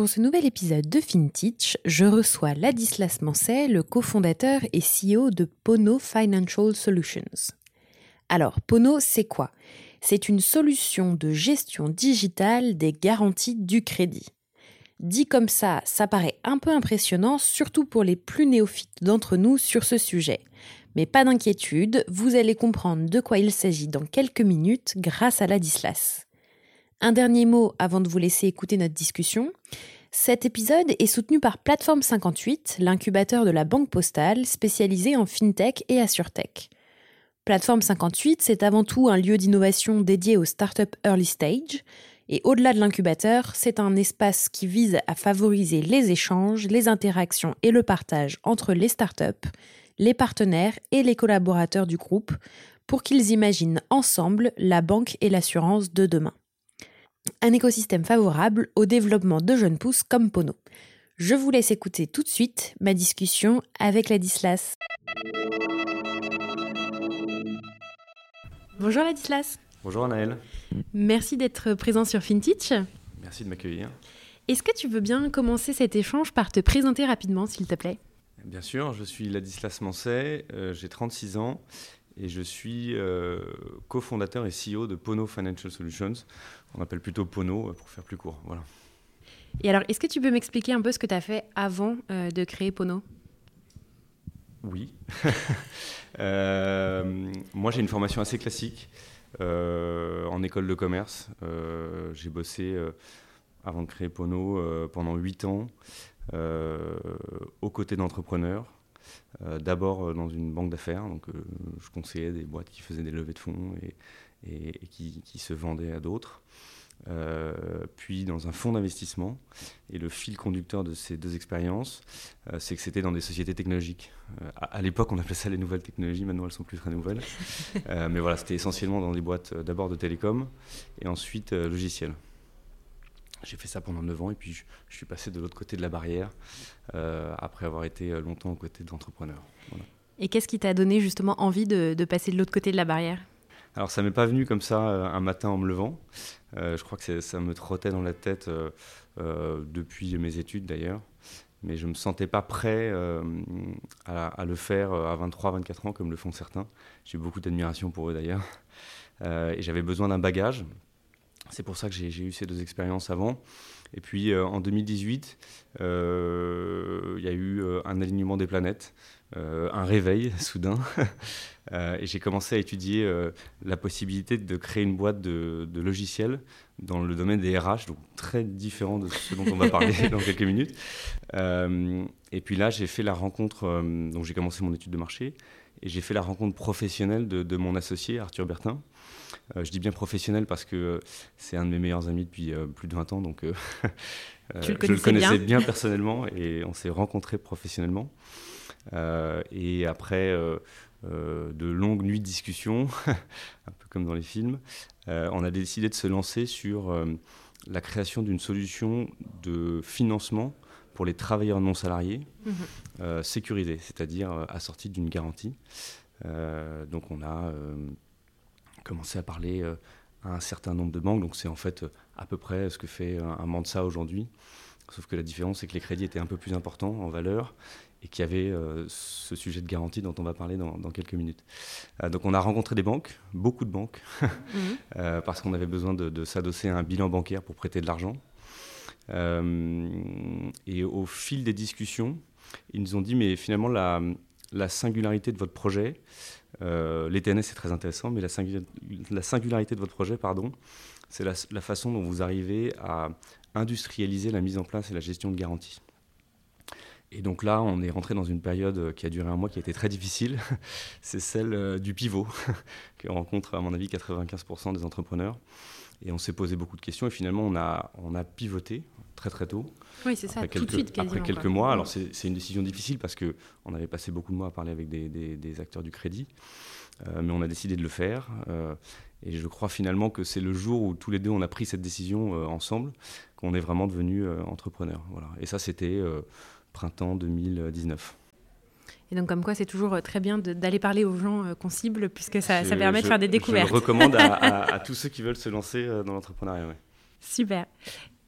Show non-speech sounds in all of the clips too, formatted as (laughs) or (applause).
Pour ce nouvel épisode de FinTech, je reçois Ladislas Manset, le cofondateur et CEO de Pono Financial Solutions. Alors, Pono, c'est quoi? C'est une solution de gestion digitale des garanties du crédit. Dit comme ça, ça paraît un peu impressionnant, surtout pour les plus néophytes d'entre nous sur ce sujet. Mais pas d'inquiétude, vous allez comprendre de quoi il s'agit dans quelques minutes grâce à la Dislas. Un dernier mot avant de vous laisser écouter notre discussion. Cet épisode est soutenu par Plateforme 58, l'incubateur de la Banque Postale spécialisé en FinTech et AssureTech. Plateforme 58, c'est avant tout un lieu d'innovation dédié aux startups early stage. Et au-delà de l'incubateur, c'est un espace qui vise à favoriser les échanges, les interactions et le partage entre les startups, les partenaires et les collaborateurs du groupe pour qu'ils imaginent ensemble la banque et l'assurance de demain. Un écosystème favorable au développement de jeunes pousses comme Pono. Je vous laisse écouter tout de suite ma discussion avec la Dislas. Bonjour Ladislas. Bonjour Anaël. Merci d'être présent sur FinTech. Merci de m'accueillir. Est-ce que tu veux bien commencer cet échange par te présenter rapidement, s'il te plaît? Bien sûr, je suis Ladislas Manset, euh, j'ai 36 ans et je suis euh, cofondateur et CEO de Pono Financial Solutions. On appelle plutôt Pono euh, pour faire plus court. Voilà. Et alors, est-ce que tu peux m'expliquer un peu ce que tu as fait avant de créer Pono? Oui. (laughs) Euh, moi, j'ai une formation assez classique euh, en école de commerce. Euh, j'ai bossé avant de créer Pono pendant 8 ans aux côtés d'entrepreneurs. D'abord dans une banque d'affaires, donc je conseillais des boîtes qui faisaient des levées de fonds et, qui, se vendaient à d'autres. Euh, puis dans un fonds d'investissement. Et le fil conducteur de ces deux expériences, euh, c'est que c'était dans des sociétés technologiques. Euh, à, l'époque, on appelait ça les nouvelles technologies, maintenant elles sont plus très nouvelles. (laughs) mais voilà, c'était essentiellement dans des boîtes d'abord de télécom et ensuite logiciels. J'ai fait ça pendant 9 ans et puis je, suis passé de l'autre côté de la barrière après avoir été longtemps aux côtés d'entrepreneurs. Et qu'est-ce qui t'a donné justement envie de, de passer de l'autre côté de la barrière? Alors ça m'est pas venu comme ça un matin en me levant. Euh, je crois que ça me trottait dans la tête euh, euh, depuis mes études d'ailleurs. Mais je ne me sentais pas prêt à, le faire à 23-24 ans comme le font certains. J'ai beaucoup d'admiration pour eux d'ailleurs. (laughs) et j'avais besoin d'un bagage. C'est pour ça que j'ai eu ces deux expériences avant. Et puis en 2018, il y a eu un alignement des planètes. Euh, un réveil (laughs) soudain. (laughs) Euh, et j'ai commencé à étudier euh, la possibilité de créer une boîte de, logiciels dans le domaine des RH, donc très différent de ce dont on va parler (laughs) dans quelques minutes. et puis là, j'ai fait la rencontre, donc j'ai commencé mon étude de marché, et j'ai fait la rencontre professionnelle de, mon associé, Arthur Bertin. je dis bien professionnel parce que c'est un de mes meilleurs amis depuis plus de 20 ans, donc je le connaissais bien personnellement et on s'est rencontrés professionnellement. Euh, et après euh, euh, de longues nuits de discussion, (laughs) un peu comme dans les films, on a décidé de se lancer sur la création d'une solution de financement pour les travailleurs non salariés mmh. sécurisés, c'est-à-dire assortis d'une garantie. donc on a commencé à parler à un certain nombre de banques, donc c'est en fait à peu près ce que fait un, un Mansa aujourd'hui. Sauf que la différence, c'est que les crédits étaient un peu plus importants en valeur et qu'il y avait euh, ce sujet de garantie dont on va parler dans, quelques minutes. Euh, donc on a rencontré des banques, beaucoup de banques, (laughs) mhm. euh, parce qu'on avait besoin de, s'adosser à un bilan bancaire pour prêter de l'argent. et au fil des discussions, Ils nous ont dit, mais finalement, la, la singularité de votre projet, euh, l'ETNS est très intéressant, mais la, la, singularité de votre projet, pardon, c'est la, la, façon dont vous arrivez à industrialiser la mise en place et la gestion de garanties. Et donc là, on est rentré dans une période qui a duré un mois qui a été très difficile. (laughs) c'est celle euh, du pivot, (laughs) que rencontre, à mon avis, 95% des entrepreneurs. Et on s'est posé beaucoup de questions et finalement, on a, on a pivoté très très tôt. Oui, c'est ça, tout de suite Après quelques mois. Alors, c'est une décision difficile parce qu'on avait passé beaucoup de mois à parler avec des, des, acteurs du crédit. Euh, mais on a décidé de le faire. Euh, et je crois finalement que c'est le jour où tous les deux on a pris cette décision ensemble qu'on est vraiment devenus entrepreneurs. Voilà. Et ça, c'était printemps 2019. Et donc, comme quoi, c'est toujours euh, très bien d'aller parler aux gens euh, qu'on cible, puisque ça, ça permet de faire des découvertes. Je recommande (laughs) à, tous ceux qui veulent se lancer euh, dans l'entrepreneuriat. Super.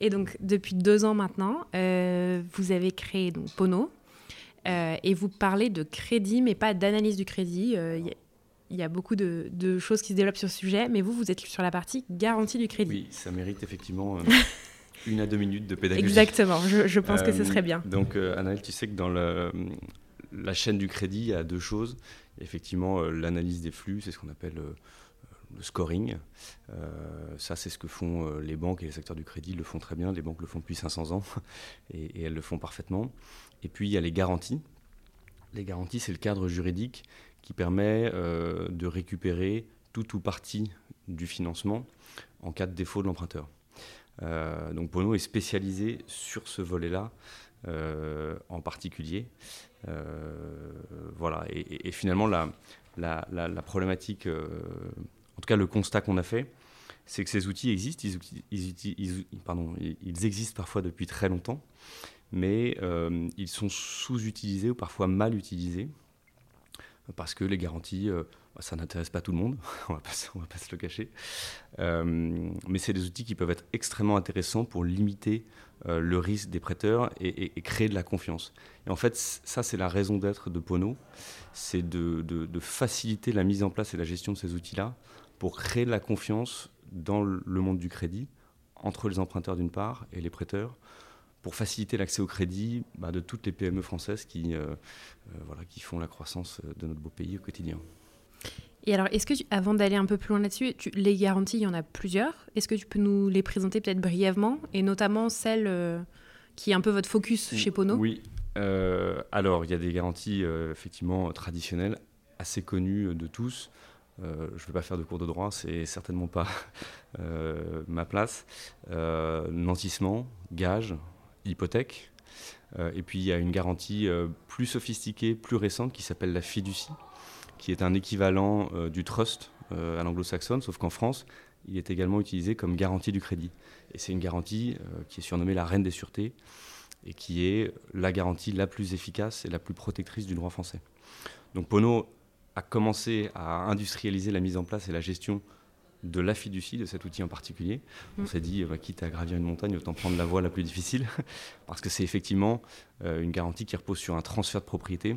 Et donc, depuis deux ans maintenant, vous avez créé donc, Pono. et vous parlez de crédit, mais pas d'analyse du crédit. Il y, a beaucoup de, de, choses qui se développent sur ce sujet, mais vous, vous êtes sur la partie garantie du crédit. Oui, ça mérite effectivement (laughs) une à deux minutes de pédagogie. Exactement, je, pense que ce serait bien. Donc, euh, tu sais que dans la chaîne du crédit, il y a deux choses. Effectivement, euh, l'analyse des flux, c'est ce qu'on appelle euh, le scoring. ça, c'est ce que font les banques et les secteurs du crédit le font très bien. Les banques le font depuis 500 ans (laughs) et, et elles le font parfaitement. Et puis, il y a les garanties. Les garanties, c'est le cadre juridique qui permet de récupérer tout ou partie du financement en cas de défaut de l'emprunteur. Euh, donc Bono est spécialisé sur ce volet-là euh, en particulier. Euh, voilà. Et, finalement, la, problématique, en tout cas le constat qu'on a fait, c'est que ces outils existent. Ils, existent parfois depuis très longtemps, mais ils sont sous-utilisés ou parfois mal utilisés parce que les garanties ça n'intéresse pas tout le monde, (laughs) on ne va pas se le cacher. Euh, mais c'est des outils qui peuvent être extrêmement intéressants pour limiter euh, le risque des prêteurs et, créer de la confiance. Et en fait, ça, c'est la raison d'être de Pono, c'est de, faciliter la mise en place et la gestion de ces outils-là pour créer de la confiance dans le monde du crédit, entre les emprunteurs d'une part et les prêteurs, pour faciliter l'accès au crédit bah, de toutes les PME françaises qui, euh, voilà, qui font la croissance de notre beau pays au quotidien. Et alors, est-ce que, avant d'aller un peu plus loin là-dessus, les garanties, il y en a plusieurs. Est-ce que tu peux nous les présenter peut-être brièvement, et notamment celle euh, qui est un peu votre focus chez Pono? Oui. Euh, alors, il y a des garanties euh, effectivement traditionnelles, assez connues de tous. je ne vais pas faire de cours de droit, c'est certainement pas (laughs) ma place. nantissement, gage, hypothèque. et puis, il y a une garantie plus sophistiquée, plus récente, qui s'appelle la fiducie qui est un équivalent euh, du trust euh, à l'anglo-saxonne, sauf qu'en France, il est également utilisé comme garantie du crédit. Et c'est une garantie euh, qui est surnommée la reine des sûretés et qui est la garantie la plus efficace et la plus protectrice du droit français. Donc Pono a commencé à industrialiser la mise en place et la gestion de la fiducie, de cet outil en particulier. On mm. s'est dit, bah, quitte à gravir une montagne, autant prendre la voie la plus difficile, (laughs) parce que c'est effectivement une garantie qui repose sur un transfert de propriété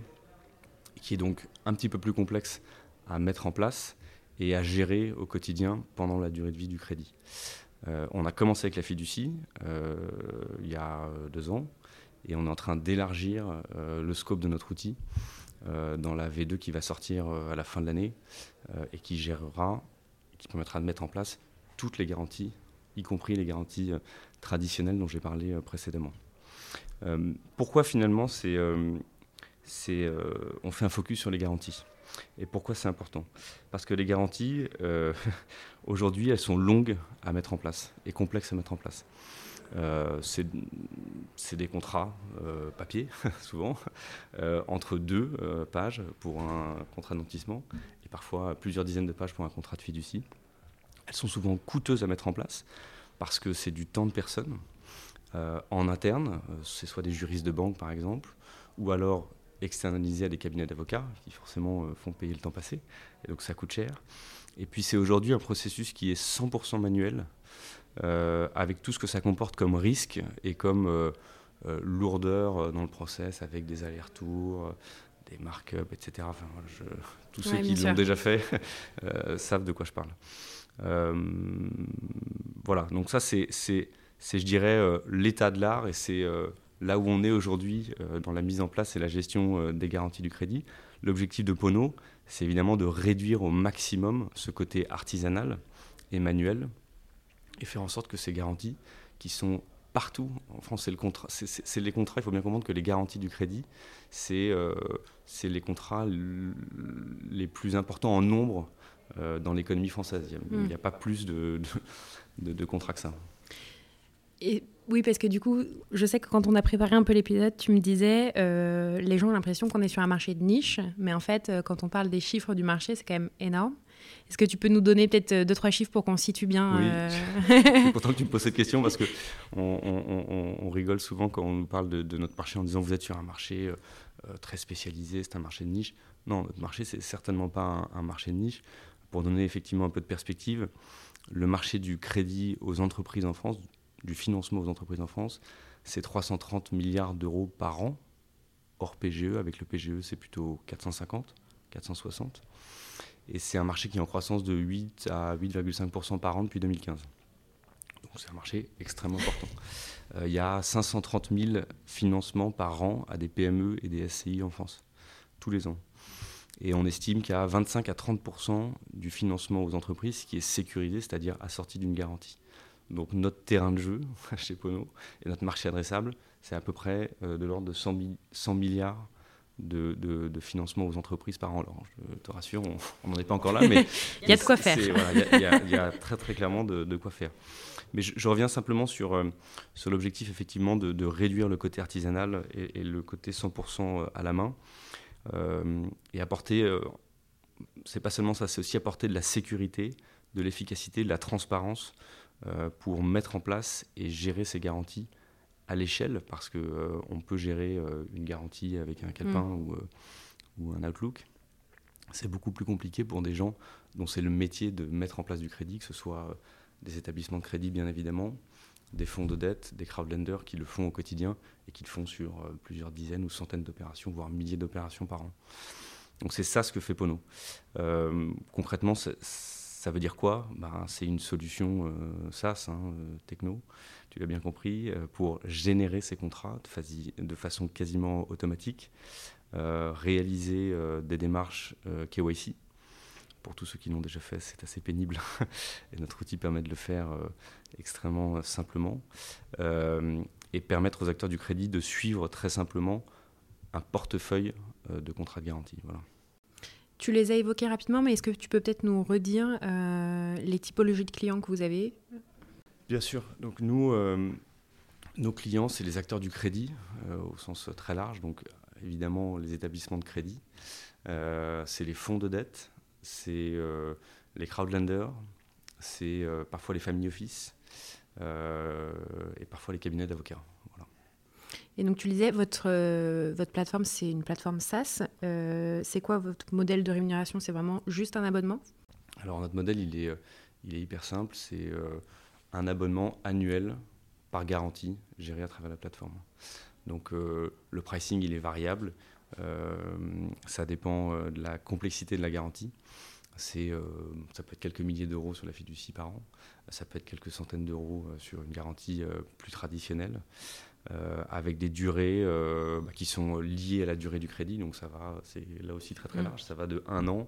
qui est donc un petit peu plus complexe à mettre en place et à gérer au quotidien pendant la durée de vie du crédit. Euh, on a commencé avec la fiducie euh, il y a deux ans et on est en train d'élargir euh, le scope de notre outil dans la V2 qui va sortir à la fin de l'année et qui gérera, qui permettra de mettre en place toutes les garanties, y compris les garanties traditionnelles dont j'ai parlé précédemment. pourquoi finalement euh, on fait un focus sur les garanties? Et pourquoi c'est important? Parce que les garanties, euh, (laughs) aujourd'hui, elles sont longues à mettre en place et complexes à mettre en place. Euh, c'est des contrats papier, (laughs) souvent, entre deux pages pour un contrat d'antissement parfois plusieurs dizaines de pages pour un contrat de fiducie. Elles sont souvent coûteuses à mettre en place parce que c'est du temps de personne en interne, c'est soit des juristes de banque par exemple, ou alors externalisé à des cabinets d'avocats qui forcément euh, font payer le temps passé. Et donc ça coûte cher. Et puis c'est aujourd'hui un processus qui est 100% manuel, euh, avec tout ce que ça comporte comme risque et comme euh, lourdeur dans le process, avec des allers-retours, des markups, etc. Enfin, tous ceux qui l'ont déjà fait (laughs) savent de quoi je parle. voilà, donc ça c'est, je dirais, l'état de l'art et c'est là où on est aujourd'hui dans la mise en place et la gestion des garanties du crédit. L'objectif de Pono, c'est évidemment de réduire au maximum ce côté artisanal et manuel et faire en sorte que ces garanties, qui sont partout. En France, c'est le contrat, c'est les contrats. Il faut bien comprendre que les garanties du crédit, c'est euh, les contrats les plus importants en nombre euh, dans l'économie française. Il n'y a, mm. pas plus de, de, de, contrats que ça. Et oui, parce que du coup, je sais que quand on a préparé un peu l'épisode, tu me disais, euh, les gens ont l'impression qu'on est sur un marché de niche, mais en fait, quand on parle des chiffres du marché, c'est quand même énorme. Est-ce que tu peux nous donner peut-être euh, deux, trois chiffres pour qu'on situe bien Oui, euh, (laughs) (laughs) c'est pourtant que tu me poses cette question parce qu'on on, rigole souvent quand on nous parle de, notre marché en disant vous êtes sur un marché euh, très spécialisé, c'est un marché de niche. Non, notre marché, c'est certainement pas un, marché de niche. Pour donner effectivement un peu de perspective, le marché du crédit aux entreprises en France, du financement aux entreprises en France, c'est 330 milliards d'euros par an, hors PGE. Avec le PGE, c'est plutôt 450, 460. Et c'est un marché qui est en croissance de 8 à 8,5% par an depuis 2015. Donc c'est un marché extrêmement important. Euh, il y a 530 000 financements par an à des PME et des SCI en France, tous les ans. Et on estime qu'il y a 25 à 30% du financement aux entreprises qui est sécurisé, c'est-à-dire assorti d'une garantie. Donc notre terrain de jeu (laughs) chez Pono et notre marché adressable, c'est à peu près euh, de l'ordre de 100 milliards de, financement aux entreprises par an. Alors, je te rassure, on n'en est pas encore là, (laughs) mais il y a de quoi faire. Il y, a très très clairement de, quoi faire. Mais je, reviens simplement sur, euh, sur l'objectif effectivement de, réduire le côté artisanal et, le côté 100% euh, à la main euh, et apporter. c'est pas seulement ça, c'est aussi apporter de la sécurité, de l'efficacité, de la transparence pour mettre en place et gérer ces garanties à l'échelle parce qu'on euh, on peut gérer euh, une garantie avec un calepin mm. ou, euh, ou, un Outlook. C'est beaucoup plus compliqué pour des gens dont c'est le métier de mettre en place du crédit, que ce soit des établissements de crédit bien évidemment, des fonds de dette, des crowdlenders qui le font au quotidien et qui le font sur plusieurs dizaines ou centaines d'opérations, voire milliers d'opérations par an. Donc c'est ça ce que fait Pono. concrètement, ça veut dire quoi? Ben, C'est une solution SaaS, hein, techno, tu l'as bien compris, euh, pour générer ces contrats de, façon quasiment automatique, euh, réaliser euh, des démarches KYC. Pour tous ceux qui l'ont déjà fait, c'est assez pénible (laughs) et notre outil permet de le faire extrêmement simplement et permettre aux acteurs du crédit de suivre très simplement un portefeuille de contrats de garantie. Voilà. Tu les as évoqués rapidement, mais est-ce que tu peux peut-être nous redire les typologies de clients que vous avez? Bien sûr. Donc nous, euh, nos clients, c'est les acteurs du crédit euh, au sens très large. Donc évidemment les établissements de crédit, euh, c'est les fonds de dette, c'est les crowdlenders, c'est parfois les family office et parfois les cabinets d'avocats. Et donc tu disais, votre, votre plateforme, c'est une plateforme SaaS. c'est quoi votre modèle de rémunération? C'est vraiment juste un abonnement? Alors notre modèle, il est, il est hyper simple. C'est un abonnement annuel par garantie géré à travers la plateforme. Donc euh, le pricing, il est variable. Euh, ça dépend euh, de la complexité de la garantie. Ça peut être quelques milliers d'euros sur la fiducie par an. Ça peut être quelques centaines d'euros sur une garantie plus traditionnelle. Avec des durées bah, qui sont liées à la durée du crédit. Donc ça va, c'est là aussi très très mmh. large. Ça va de 1 an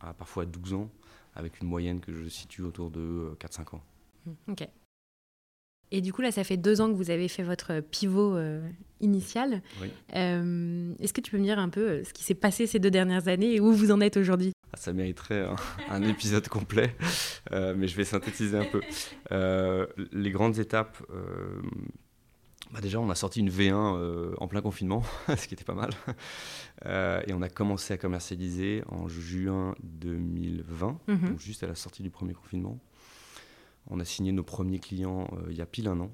à parfois 12 ans, avec une moyenne que je situe autour de 4-5 ans. Mmh, ok. Et du coup, là, ça fait deux ans que vous avez fait votre pivot euh, initial. Euh, est-ce que tu peux me dire un peu euh, ce qui s'est passé ces deux dernières années et où vous en êtes aujourd'hui? Ah, Ça mériterait un, (laughs) épisode complet, mais je vais synthétiser un peu. les grandes étapes. Bah déjà, on a sorti une V1 en plein confinement, (laughs) ce qui était pas mal. (laughs) et on a commencé à commercialiser en juin 2020, mhm. donc juste à la sortie du premier confinement. On a signé nos premiers clients euh, il y a pile un an.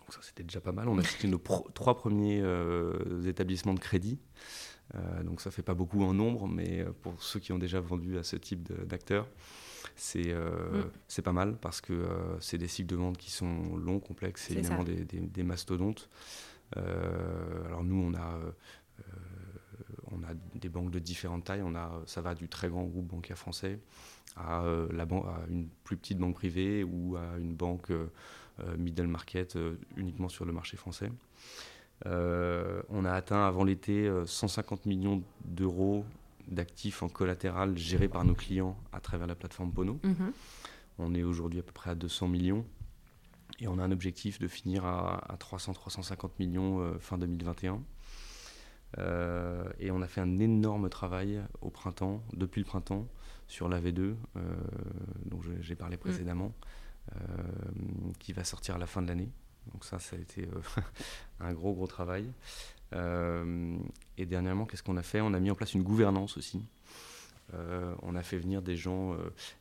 Donc ça, c'était déjà pas mal. On a (laughs) signé nos trois premiers euh, établissements de crédit. Euh, donc ça fait pas beaucoup en nombre, mais pour ceux qui ont déjà vendu à ce type d'acteurs, c'est mm. pas mal parce que c'est des cycles de vente qui sont longs, complexes, c'est évidemment des, mastodontes. alors nous, on a, on a des banques de différentes tailles. On a, ça va du très grand groupe bancaire français à, la à une plus petite banque privée ou à une banque middle market uniquement sur le marché français. on a atteint avant l'été 150 millions d'euros d'actifs en collatéral gérés par nos clients à travers la plateforme Pono. Mhm. On est aujourd'hui à peu près à 200 millions. Et on a un objectif de finir à, 300-350 millions euh, fin 2021. Euh, et on a fait un énorme travail au printemps, depuis le printemps, sur la V2, euh, dont j'ai parlé mm. précédemment, qui va sortir à la fin de l'année. Donc ça, ça a été (laughs) un gros, gros travail. Et dernièrement, qu'est-ce qu'on a fait? On a mis en place une gouvernance aussi. on a fait venir des gens.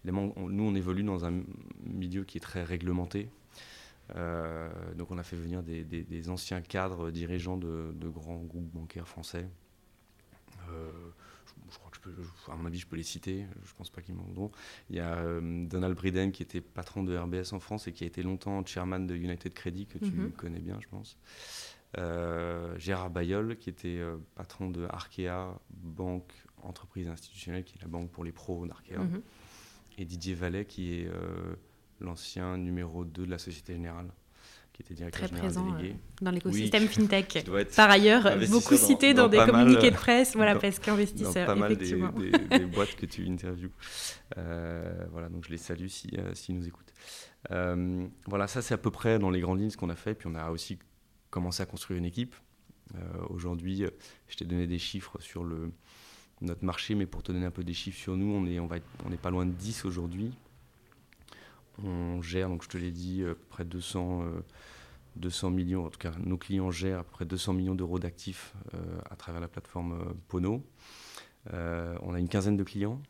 nous, on évolue dans un milieu qui est très réglementé. Euh, donc on a fait venir des, anciens cadres dirigeants de, grands groupes bancaires français. Euh, je, crois que je peux, à mon avis, je peux les citer. Je pense pas qu'ils m'en voudront. Il y a euh, Donald Briden qui était patron de RBS en France et qui a été longtemps chairman de United Credit que tu mhm. connais bien, je pense. Gérard Bayol qui était patron de Arkea, banque entreprise institutionnelle, qui est la banque pour les pros d'Arkea. Mhm. Et Didier Vallet qui est l'ancien numéro 2 de la Société Générale, qui était directeur Très présent euh, dans l'écosystème (laughs) FinTech. Par ailleurs, beaucoup cité dans, des communiqués de presse, voilà, parce qu'investisseur, pas mal des, des, (laughs) boîtes que tu interviews. Euh, voilà, donc je les salue s'ils si, euh, si nous écoutent. voilà, ça c'est à peu près dans les grandes lignes ce qu'on a fait. Puis on a aussi commencé à construire une équipe. Aujourd'hui, je t'ai donné des chiffres sur le, notre marché, mais pour te donner un peu des chiffres sur nous, on est, on va on n'est pas loin de 10 aujourd'hui. On gère, donc je te l'ai dit, euh, près de 200, 200 euh, millions, en tout cas nos clients gèrent à peu près 200 millions d'euros d'actifs euh, à travers la plateforme Pono. on a une quinzaine de clients,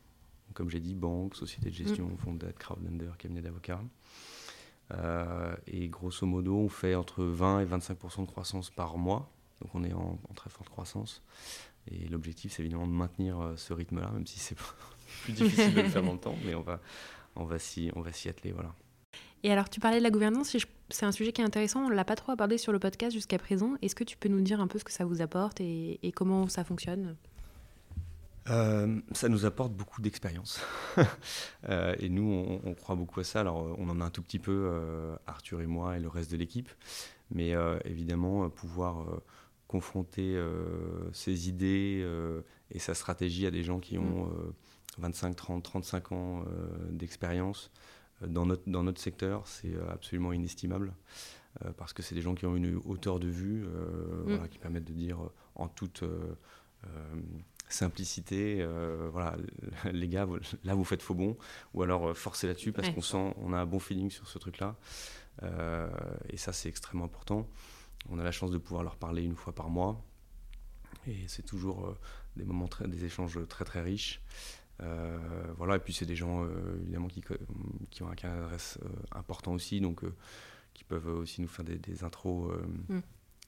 comme j'ai dit, banques, sociétés de gestion, mm. fonds d'aide, crowdlender, cabinet d'avocats. Et grosso modo, on fait entre 20 et 25% de croissance par mois. Donc on est en, très forte croissance. Et l'objectif, c'est évidemment de maintenir ce rythme-là, même si c'est (laughs) plus difficile de le faire dans le temps. Mais on va, on va s'y atteler. Voilà. Et alors, tu parlais de la gouvernance, c'est un sujet qui est intéressant, on ne l'a pas trop abordé sur le podcast jusqu'à présent. Est-ce que tu peux nous dire un peu ce que ça vous apporte et, comment ça fonctionne? Euh, ça nous apporte beaucoup d'expérience. (laughs) Euh, et nous, on, croit beaucoup à ça. Alors, on en a un tout petit peu, euh, Arthur et moi et le reste de l'équipe. Mais évidemment, pouvoir confronter ses idées et sa stratégie à des gens qui ont mm. 25, 30, 35 ans euh, d'expérience euh, dans notre, dans notre secteur, c'est euh, absolument inestimable. parce que c'est des gens qui ont une hauteur de vue mm. qui permettent de dire en toute simplicité, voilà, (laughs) les gars, là vous faites faux bon, ou alors forcez là-dessus parce qu'on sent, on a un bon feeling sur ce truc-là. et ça, c'est extrêmement important. On a la chance de pouvoir leur parler une fois par mois, et c'est toujours des moments, très, des échanges très très riches. Euh, voilà, et puis c'est des gens euh, évidemment qui, qui, ont un euh, important aussi, donc qui peuvent aussi nous faire des, intros mm.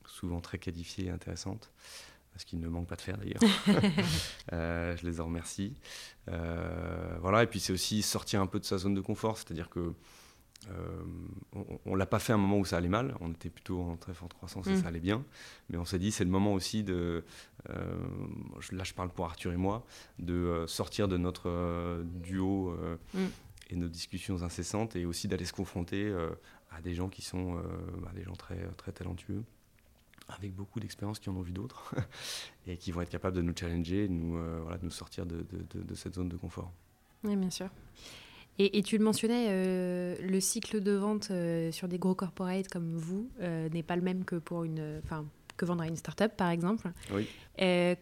souvent très qualifiées et intéressantes ce qu'ils ne manquent pas de faire d'ailleurs. (laughs) je les en remercie. voilà, et puis c'est aussi sortir un peu de sa zone de confort, c'est-à-dire que euh, on ne l'a pas fait à un moment où ça allait mal, on était plutôt en très forte croissance et mm. ça allait bien, mais on s'est dit c'est le moment aussi de, euh, là je parle pour Arthur et moi, de euh, sortir de notre duo mm. et nos discussions incessantes et aussi d'aller se confronter à des gens qui sont bah, des gens très, très talentueux, avec beaucoup d'expérience qui en ont vu d'autres (laughs) et qui vont être capables de nous challenger, de nous, nous sortir de, cette zone de confort. Oui, bien sûr. Et, tu le mentionnais, euh, le cycle de vente euh, sur des gros corporates comme vous euh, n'est pas le même que pour une, que vendre à une start-up par exemple. Oui.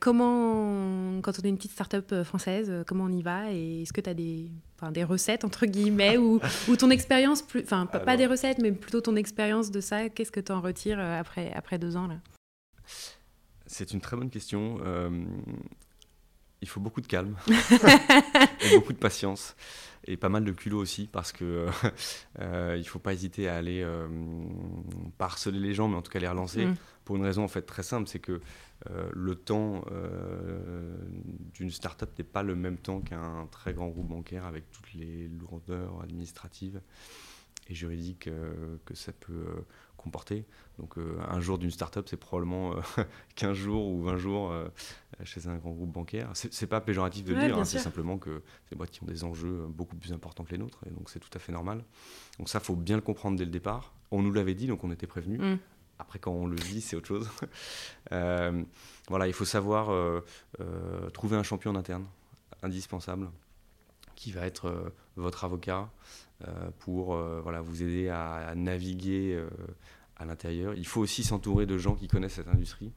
comment, quand on est une petite start-up française, comment on y va Et est-ce que tu as des, des recettes entre guillemets ou, (laughs) ou ton expérience, enfin pas, des recettes, mais plutôt ton expérience de ça Qu'est-ce que tu en retires après, après deux ans là? C'est une très bonne question. Il faut beaucoup de calme (laughs) et beaucoup de patience et pas mal de culot aussi parce que (laughs) euh, il faut pas hésiter à aller euh, pas harceler les gens mais en tout cas les relancer mm. pour une raison en fait très simple c'est que euh, le temps euh, d'une start-up n'est pas le même temps qu'un très grand groupe bancaire avec toutes les lourdeurs administratives et juridiques que ça peut comporter. Donc un jour d'une start-up, c'est probablement (laughs) 15 jours ou 20 jours chez un grand groupe bancaire. C'est pas péjoratif de dire, hein, c'est simplement que c'est des boîtes qui ont des enjeux beaucoup plus importants que les nôtres, et donc c'est tout à fait normal. Donc ça, faut bien le comprendre dès le départ. On nous l'avait dit, donc on était prévenus. Mm. Après, quand on le vit, c'est autre chose. (laughs) Euh, voilà, il faut savoir euh, euh, trouver un champion interne, indispensable, qui va être votre avocat pour voilà, vous aider à naviguer à l'intérieur. Il faut aussi s'entourer de gens qui connaissent cette industrie.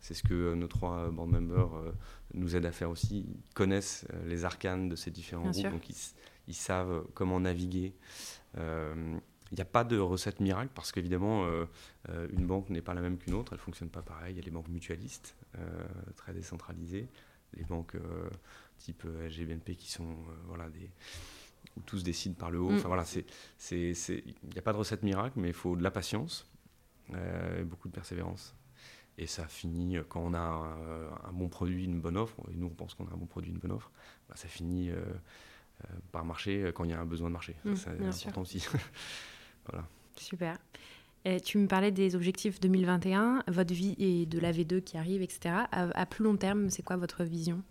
C'est ce que euh, nos trois board members euh, nous aident à faire aussi. Ils connaissent euh, les arcanes de ces différents groupes, donc ils, savent comment naviguer. Il n'y a pas de recette miracle parce qu'évidemment, une banque n'est pas la même qu'une autre, elle ne fonctionne pas pareil. Il y a les banques mutualistes, très décentralisées, les banques type SGBNP qui sont voilà, des, où tous décident par le haut. Mm. Enfin voilà, il n'y a pas de recette miracle, mais il faut de la patience, beaucoup de persévérance. Et ça finit euh, quand on a un, bon produit, une bonne offre, et nous on pense qu'on a un bon produit, une bonne offre, bah, ça finit euh, euh, par marcher quand il y a un besoin de marché. Mmh, c'est important aussi. (laughs) voilà. Super. Et tu me parlais des objectifs 2021, votre vie et de la V2 qui arrive, etc. À, plus long terme, c'est quoi votre vision?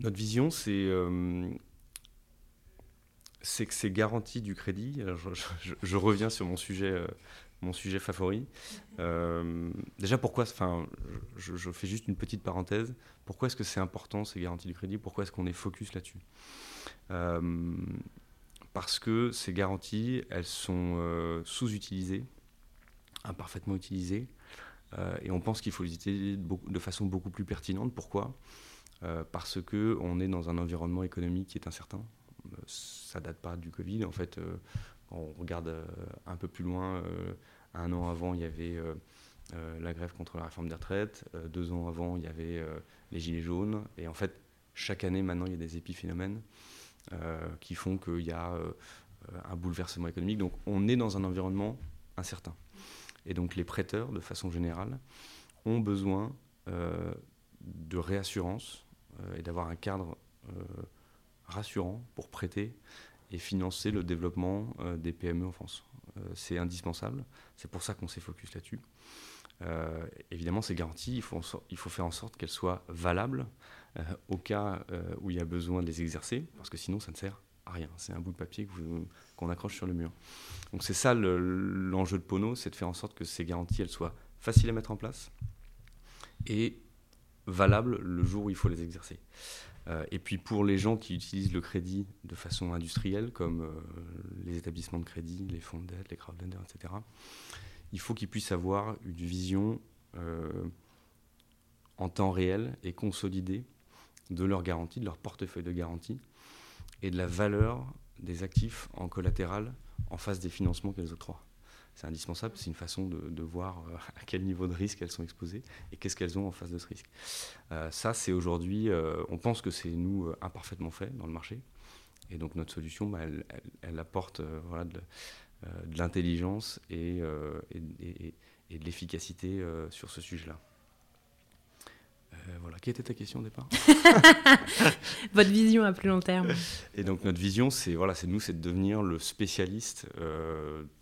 Notre vision, c'est c'est que c'est garanti du crédit. je, reviens sur mon sujet mon sujet favori. Euh, déjà, pourquoi, enfin, je, fais juste une petite parenthèse. Pourquoi est-ce que c'est important ces garanties du crédit? Pourquoi est-ce qu'on est focus là-dessus? Euh, Parce que ces garanties, elles sont euh, sous-utilisées, imparfaitement utilisées, et on pense qu'il faut les utiliser de façon beaucoup plus pertinente. Pourquoi? Parce que on est dans un environnement économique qui est incertain. Ça date pas du Covid. En fait, on regarde un peu plus loin un an avant, il y avait euh, euh, la grève contre la réforme des retraites. Euh, deux ans avant, il y avait les Gilets jaunes. Et en fait, chaque année, maintenant, il y a des épiphénomènes qui font qu'il y a un bouleversement économique. Donc, on est dans un environnement incertain. Et donc, les prêteurs, de façon générale, ont besoin de réassurance et d'avoir un cadre rassurant pour prêter et financer le développement des PME en France. Euh, c'est indispensable. C'est pour ça qu'on s'est focus là-dessus. Euh, évidemment, ces garanties, il faut, faire en sorte qu'elles soient valables euh, au cas où il y a besoin de les exercer, parce que sinon, ça ne sert à rien. C'est un bout de papier qu'on accroche sur le mur. Donc c'est ça l'enjeu de Pono, c'est de faire en sorte que ces garanties, elles soient faciles à mettre en place et valables le jour où il faut les exercer. Euh, et puis pour les gens qui utilisent le crédit de façon industrielle, comme euh, les établissements de crédit, les fonds de dette, les crowdlenders, etc., il faut qu'ils puissent avoir une vision euh, en temps réel et consolidée de leur garantie, de leur portefeuille de garantie et de la valeur des actifs en collatéral en face des financements qu'elles octroient c'est indispensable, c'est une façon de, voir euh, (laughs) à quel niveau de risque elles sont exposées et qu'est-ce qu'elles ont en face de ce risque. Euh, ça, c'est aujourd'hui, euh, on pense que c'est nous imparfaitement fait dans le marché. Et donc notre solution, bah, elle, apporte voilà, de, l'intelligence et, et, de l'efficacité sur ce sujet-là. Voilà, quelle était ta question au départ (laughs) Votre vision à plus long terme. Et donc notre vision, c'est voilà, c'est nous, c'est de devenir le spécialiste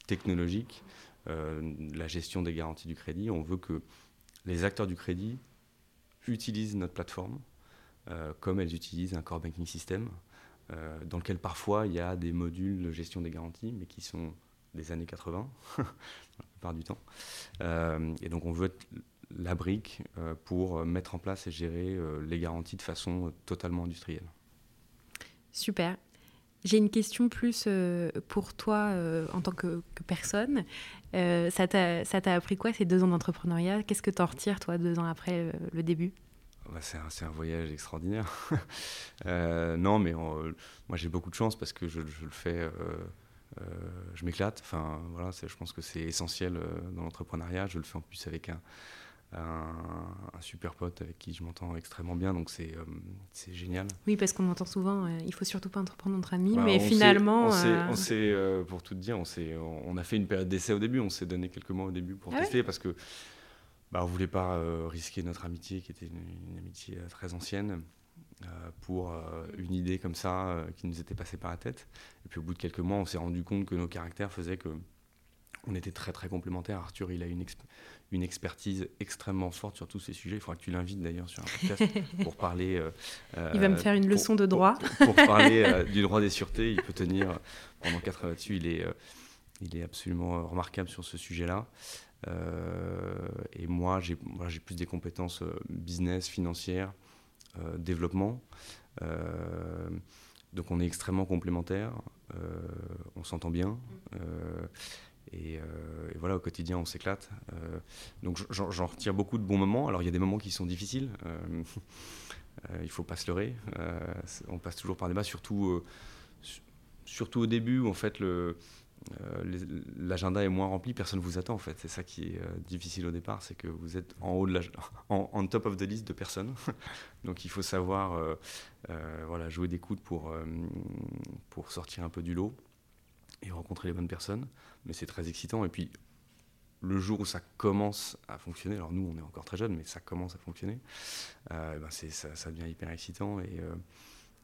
technologique, euh, la gestion des garanties du crédit. On veut que les acteurs du crédit utilisent notre plateforme euh, comme elles utilisent un core banking system, euh, dans lequel parfois il y a des modules de gestion des garanties, mais qui sont des années 80, (laughs) la plupart du temps. et donc on veut être la brique pour mettre en place et gérer les garanties de façon totalement industrielle. Super. J'ai une question plus euh, pour toi euh, en tant que, personne. Euh, ça t'a appris quoi ces deux ans d'entrepreneuriat? Qu'est-ce que tu en retires, toi, deux ans après le début? Bah, c'est un, un, voyage extraordinaire. (laughs) non, mais moi j'ai beaucoup de chance parce que je, je le fais, je m'éclate. Enfin, voilà, je pense que c'est essentiel dans l'entrepreneuriat. Je le fais en plus avec un, un, super pote avec qui je m'entends extrêmement bien, donc c'est euh, génial. Oui, parce qu'on entend souvent, euh, il faut surtout pas entreprendre entre amis, bah, mais finalement... on s'est, euh, pour tout te dire, on, on, a fait une période d'essai au début, on s'est donné quelques mois au début pour ah tester, parce que bah, on voulait pas risquer notre amitié, qui était une, amitié très ancienne, pour une idée comme ça qui nous était passée par la tête. Et puis au bout de quelques mois, on s'est rendu compte que nos caractères faisaient que on était très très complémentaires. Arthur, il a une, une expertise extrêmement forte sur tous ces sujets. Il faudra que tu l'invites d'ailleurs sur un podcast (laughs) pour parler. il va me faire une leçon de droit. Pour, parler (laughs) du droit des sûretés, il peut tenir pendant quatre heures là-dessus. Il est, il est absolument remarquable sur ce sujet-là. et moi, j'ai plus des compétences business, financières, développement. donc on est extrêmement complémentaires, on s'entend bien. Et, voilà, au quotidien, on s'éclate. donc j'en retire beaucoup de bons moments. Alors il y a des moments qui sont difficiles. (laughs) il ne faut pas se leurrer. on passe toujours par des bas, surtout, surtout au début où en fait l'agenda est moins rempli, personne ne vous attend en fait. C'est ça qui est difficile au départ, c'est que vous êtes en haut de (laughs) en, top of the list de personnes. (laughs) Donc il faut savoir voilà, jouer des coudes pour, pour sortir un peu du lot et rencontrer les bonnes personnes. Mais c'est très excitant. Et puis, le jour où ça commence à fonctionner, alors nous, on est encore très jeunes, mais ça commence à fonctionner, euh, ben ça, ça, devient hyper excitant et, euh,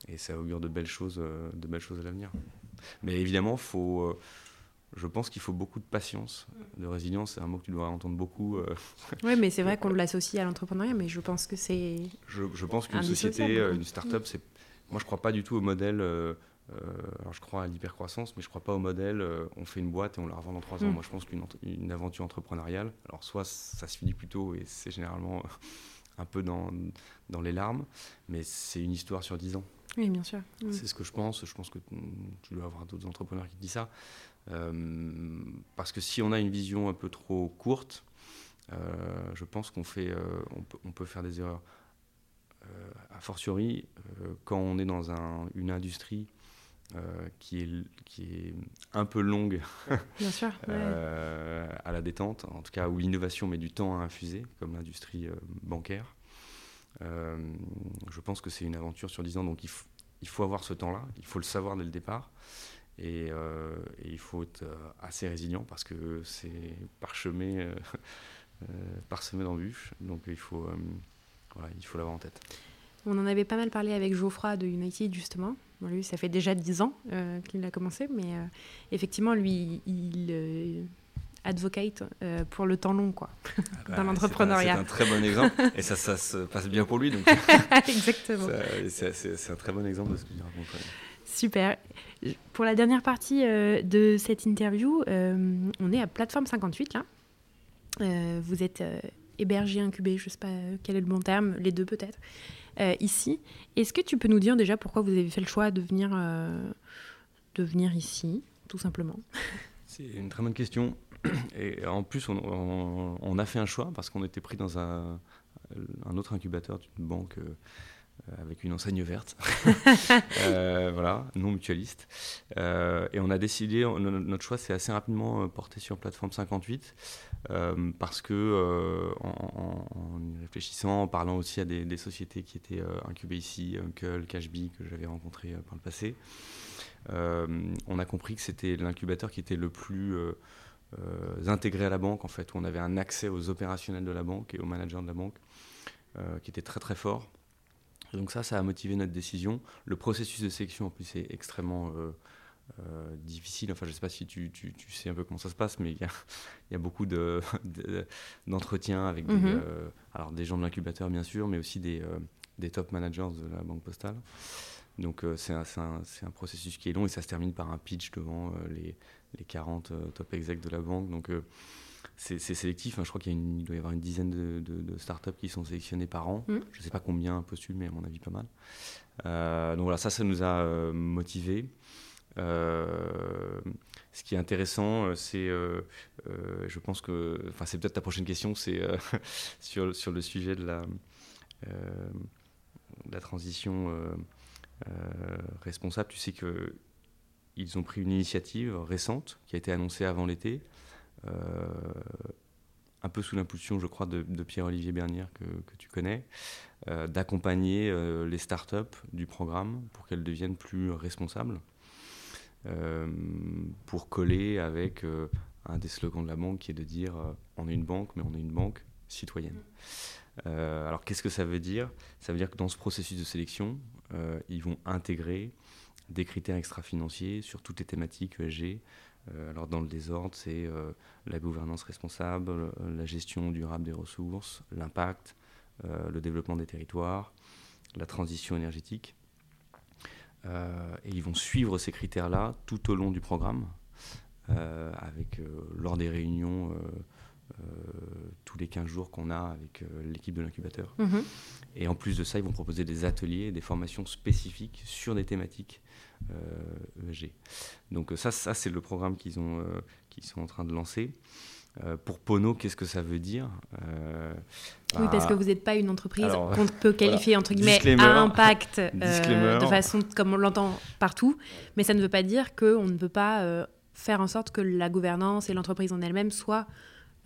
et ça augure de belles choses, euh, de belles choses à l'avenir. Mais évidemment, faut, je pense qu'il faut beaucoup de patience, de résilience. C'est un mot que tu dois entendre beaucoup. (laughs) oui, mais c'est vrai qu'on l'associe à l'entrepreneuriat, mais je pense que c'est. Je, je, pense qu'une société, une start-up, c'est. Moi, je ne crois pas du tout au modèle euh, alors je crois à l'hypercroissance, mais je ne crois pas au modèle euh, on fait une boîte et on la revend dans trois ans. Mm. Moi, je pense qu'une aventure entrepreneuriale, alors soit ça se finit plus tôt et c'est généralement (laughs) un peu dans, dans les larmes, mais c'est une histoire sur dix ans. Oui, bien sûr. Mm. C'est ce que je pense. Je pense que tu dois avoir d'autres entrepreneurs qui te disent ça. Euh, parce que si on a une vision un peu trop courte, je pense qu'on fait, on peut, on peut, faire des erreurs. a fortiori, quand on est dans un, une industrie euh, qui, est, qui est un peu longue Bien sûr, (laughs) euh, à la détente, en tout cas où l'innovation met du temps à infuser, comme l'industrie euh, bancaire. je pense que c'est une aventure sur 10 ans, donc il, il faut avoir ce temps-là, il faut le savoir dès le départ. Et, et il faut être assez résilient parce que c'est parsemé, (laughs) parsemé d'embûches. Donc il faut, voilà, il faut l'avoir en tête. On en avait pas mal parlé avec Geoffroy de United, justement. lui, ça fait déjà 10 ans euh, qu'il a commencé, mais euh, effectivement, lui, il euh, advocate pour le temps long, quoi, ah (laughs) bah, dans l'entrepreneuriat. C'est un, très bon exemple, et ça, ça se passe bien pour lui. (laughs) Exactement. C'est un très bon exemple de ce que tu racontes. Super. Pour la dernière partie de cette interview, on est à plateforme 58, là. vous êtes hébergé, incubé, je ne sais pas quel est le bon terme, les deux peut-être. Euh, ici. Est-ce que tu peux nous dire déjà pourquoi vous avez fait le choix de venir, euh, de venir ici, tout simplement? C'est une très bonne question. Et en plus, on, a fait un choix parce qu'on était pris dans un, autre incubateur d'une banque euh, avec une enseigne verte, (laughs) voilà, non mutualiste. et on a décidé, notre choix s'est assez rapidement porté sur plateforme 58 euh, parce que euh, en, y réfléchissant, en parlant aussi à des, sociétés qui étaient euh, incubées ici, Uncle, Cashbee, que j'avais rencontré par le passé, on a compris que c'était l'incubateur qui était le plus intégré à la banque, en fait, où on avait un accès aux opérationnels de la banque et aux managers de la banque, qui était très très fort. Donc ça, ça a motivé notre décision. Le processus de sélection, en plus, est extrêmement euh, difficile. Enfin, je ne sais pas si tu, tu, sais un peu comment ça se passe, mais il y a, (laughs) y a, beaucoup d'entretiens de, avec des, mhm. euh, alors des gens de l'incubateur, bien sûr, mais aussi des, euh, des, top managers de la banque postale. Donc, c'est un, un, un, processus qui est long et ça se termine par un pitch devant les, les 40 top execs de la banque. Donc, c'est sélectif. Hein. Je crois qu'il doit y avoir une dizaine de, de, startups qui sont sélectionnées par an. Mhm. Je ne sais pas combien postulent, mais à mon avis, pas mal. donc voilà, ça, ça nous a motivés. Euh, ce qui est intéressant, euh, c'est, euh, je pense que, enfin, c'est peut-être ta prochaine question, c'est (laughs) sur, sur le sujet de la, la transition responsable. Tu sais que ils ont pris une initiative récente qui a été annoncée avant l'été, un peu sous l'impulsion, je crois, de, Pierre-Olivier Bernière, que, tu connais, d'accompagner les startups du programme pour qu'elles deviennent plus responsables. Euh, pour coller avec euh, un des slogans de la banque qui est de dire euh, on est une banque, mais on est une banque citoyenne. alors qu'est-ce que ça veut dire? Ça veut dire que dans ce processus de sélection, ils vont intégrer des critères extra-financiers sur toutes les thématiques ESG alors dans le désordre, c'est la gouvernance responsable, la gestion durable des ressources, l'impact, le développement des territoires, la transition énergétique. et ils vont suivre ces critères-là tout au long du programme, avec lors des réunions euh, tous les 15 jours qu'on a avec euh, l'équipe de l'incubateur. Mhm. Et en plus de ça, ils vont proposer des ateliers, des formations spécifiques sur des thématiques ESG. Euh, e Donc ça, ça c'est le programme qu'ils qu'ils sont en train de lancer. pour Pono, qu'est-ce que ça veut dire Oui, parce que bah, vous n'êtes pas une entreprise qu'on peut qualifier entre guillemets à impact de façon comme on l'entend partout, mais ça ne veut pas dire qu'on ne peut pas faire en sorte que la gouvernance et l'entreprise en elle-même soient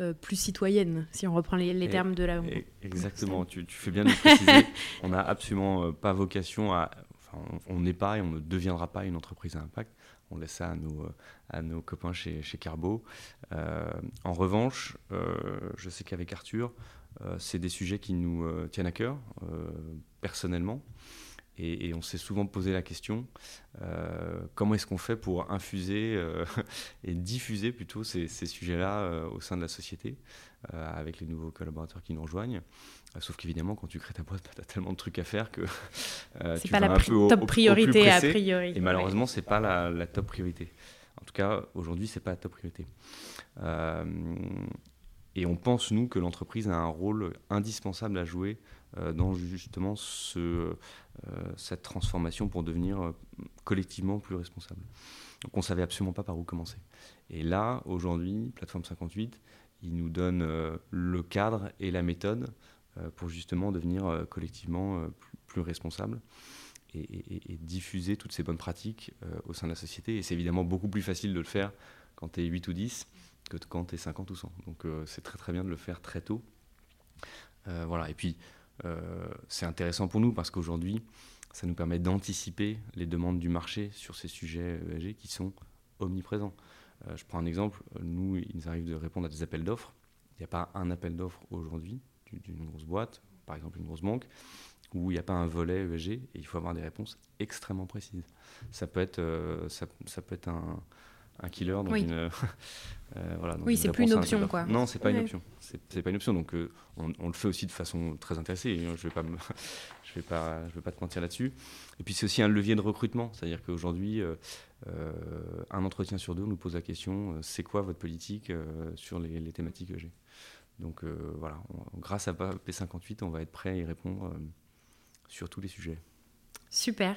euh, plus citoyenne, si on reprend les, termes de la. exactement, tu, fais bien de le préciser. (laughs) on n'a absolument euh, pas vocation à. on n'est pas et on ne deviendra pas une entreprise à impact. On laisse ça à nos, à nos copains chez, chez Carbo. Euh, en revanche, je sais qu'avec Arthur, c'est des sujets qui nous tiennent à cœur, personnellement. Et, on s'est souvent posé la question euh, comment est-ce qu'on fait pour infuser euh, (laughs) et diffuser plutôt ces, sujets-là euh, au sein de la société avec les nouveaux collaborateurs qui nous rejoignent Sauf qu'évidemment, quand tu crées ta boîte, tu as tellement de trucs à faire que tu pas la un peu top priorité a priori. Et malheureusement, c'est pas la, la, top priorité. En tout cas, aujourd'hui, c'est pas la top priorité. et on pense, nous, que l'entreprise a un rôle indispensable à jouer euh, dans justement euh, cette transformation pour devenir euh, collectivement plus responsable. Donc on ne savait absolument pas par où commencer. Et là, aujourd'hui, Plateforme 58, il nous donne le cadre et la méthode pour justement devenir collectivement plus, responsable et, diffuser toutes ces bonnes pratiques au sein de la société. Et c'est évidemment beaucoup plus facile de le faire quand tu es 8 ou 10 que quand tu es 50 ou 100. Donc c'est très très bien de le faire très tôt. voilà. Et puis euh, c'est intéressant pour nous parce qu'aujourd'hui, ça nous permet d'anticiper les demandes du marché sur ces sujets ESG qui sont omniprésents. Euh, je prends un exemple, nous, il nous arrive de répondre à des appels d'offres. Il n'y a pas un appel d'offres aujourd'hui d'une grosse boîte, par exemple une grosse banque, où il n'y a pas un volet ESG et il faut avoir des réponses extrêmement précises. Ça peut être, euh, ça, peut être un, un killer dans oui. une. (laughs) Euh, voilà, oui, c'est plus une option, quoi. Non, c'est pas une option. C'est pas une option. Donc, euh, on, le fait aussi de façon très intéressée. Je vais pas, (laughs) je vais pas, je vais pas te mentir là-dessus. Et puis, c'est aussi un levier de recrutement. C'est-à-dire qu'aujourd'hui, euh, un entretien sur deux nous pose la question c'est quoi votre politique sur les, les, thématiques que j'ai? Donc, voilà, grâce à P58, on va être prêt à y répondre sur tous les sujets. Super.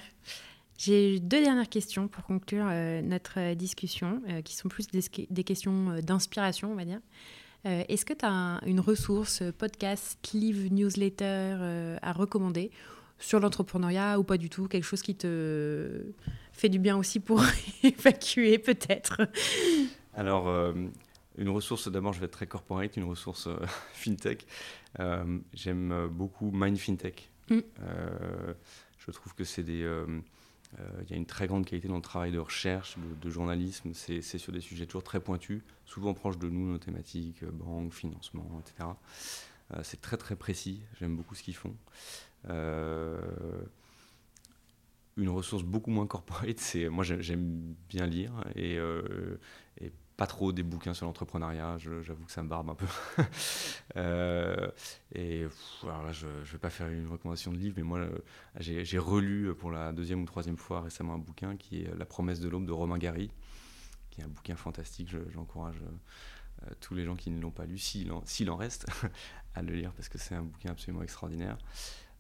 J'ai deux dernières questions pour conclure euh, notre euh, discussion, euh, qui sont plus des, questions d'inspiration, on va dire. Est-ce que tu as une ressource, podcast, livre, newsletter à recommander sur l'entrepreneuriat ou pas du tout? Quelque chose qui te fait du bien aussi pour (laughs) évacuer peut-être? Alors, une ressource, d'abord je vais être très corporate, une ressource (laughs) fintech. J'aime beaucoup Mind Fintech. Mm. je trouve que c'est des il y a une très grande qualité dans le travail de recherche, de, journalisme. C'est sur des sujets toujours très pointus, souvent proches de nous, nos thématiques, euh, banque, financement, etc. Euh, c'est très très précis. J'aime beaucoup ce qu'ils font. une ressource beaucoup moins corporate, (laughs) c'est moi j'aime bien lire et pas trop des bouquins sur l'entrepreneuriat, j'avoue que ça me barbe un peu. (laughs) Euh, et alors là, je ne vais pas faire une recommandation de livre, mais moi, euh, j'ai relu pour la deuxième ou troisième fois récemment un bouquin qui est La promesse de l'aube de Romain Gary, qui est un bouquin fantastique. J'encourage euh, tous les gens qui ne l'ont pas lu, s'il en, en, reste, (laughs) à le lire parce que c'est un bouquin absolument extraordinaire.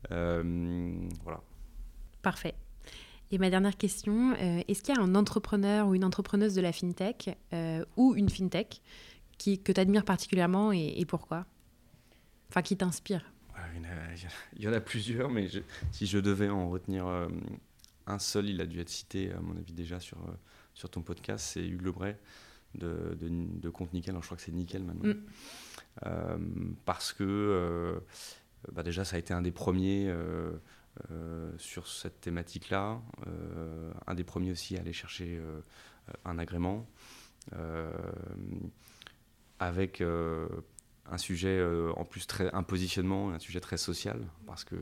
voilà. Parfait. Et ma dernière question, euh, est-ce qu'il y a un entrepreneur ou une entrepreneuse de la fintech euh, ou une fintech qui, que tu admires particulièrement et, pourquoi? Enfin, qui t'inspire? (laughs) Il, y en a plusieurs, mais si je devais en retenir euh, un seul, il a dû être cité, à mon avis, déjà sur, sur ton podcast, c'est Hugues Lebray de, de, Compte Nickel. je crois que c'est Nickel maintenant. Mm. parce que, bah, déjà, ça a été un des premiers euh, sur cette thématique-là. Euh, un des premiers aussi à aller chercher euh, un agrément avec un sujet en plus très un positionnement, un sujet très social parce que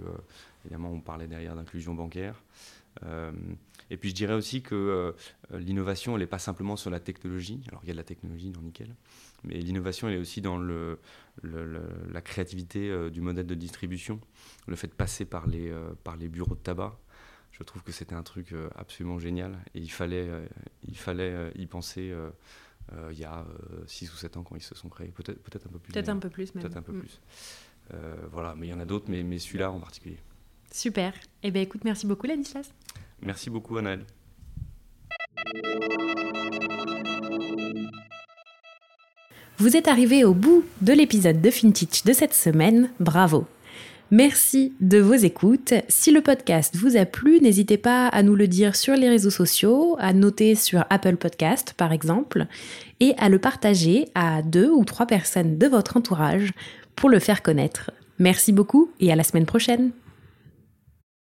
évidemment on parlait derrière d'inclusion bancaire. Et puis je dirais aussi que l'innovation elle n'est pas simplement sur la technologie. Alors il y a de la technologie dans Nickel, mais l'innovation elle est aussi dans le, la créativité du modèle de distribution, le fait de passer par les par les bureaux de tabac je trouve que c'était un truc euh, absolument génial et il fallait, euh, il fallait euh, y penser il y a 6 ou 7 ans quand ils se sont créés, peut-être peut un peu plus. Peut-être un peu plus même. Peut-être un peu mm. plus. voilà, mais il y en a d'autres, mais, mais celui-là en particulier. Super. Eh bien écoute, merci beaucoup Ladislas. Merci beaucoup Anaël. Vous êtes arrivé au bout de l'épisode de FinTech de cette semaine, bravo Merci de vos écoutes. Si le podcast vous a plu, n'hésitez pas à nous le dire sur les réseaux sociaux, à noter sur Apple Podcast par exemple, et à le partager à deux ou trois personnes de votre entourage pour le faire connaître. Merci beaucoup et à la semaine prochaine.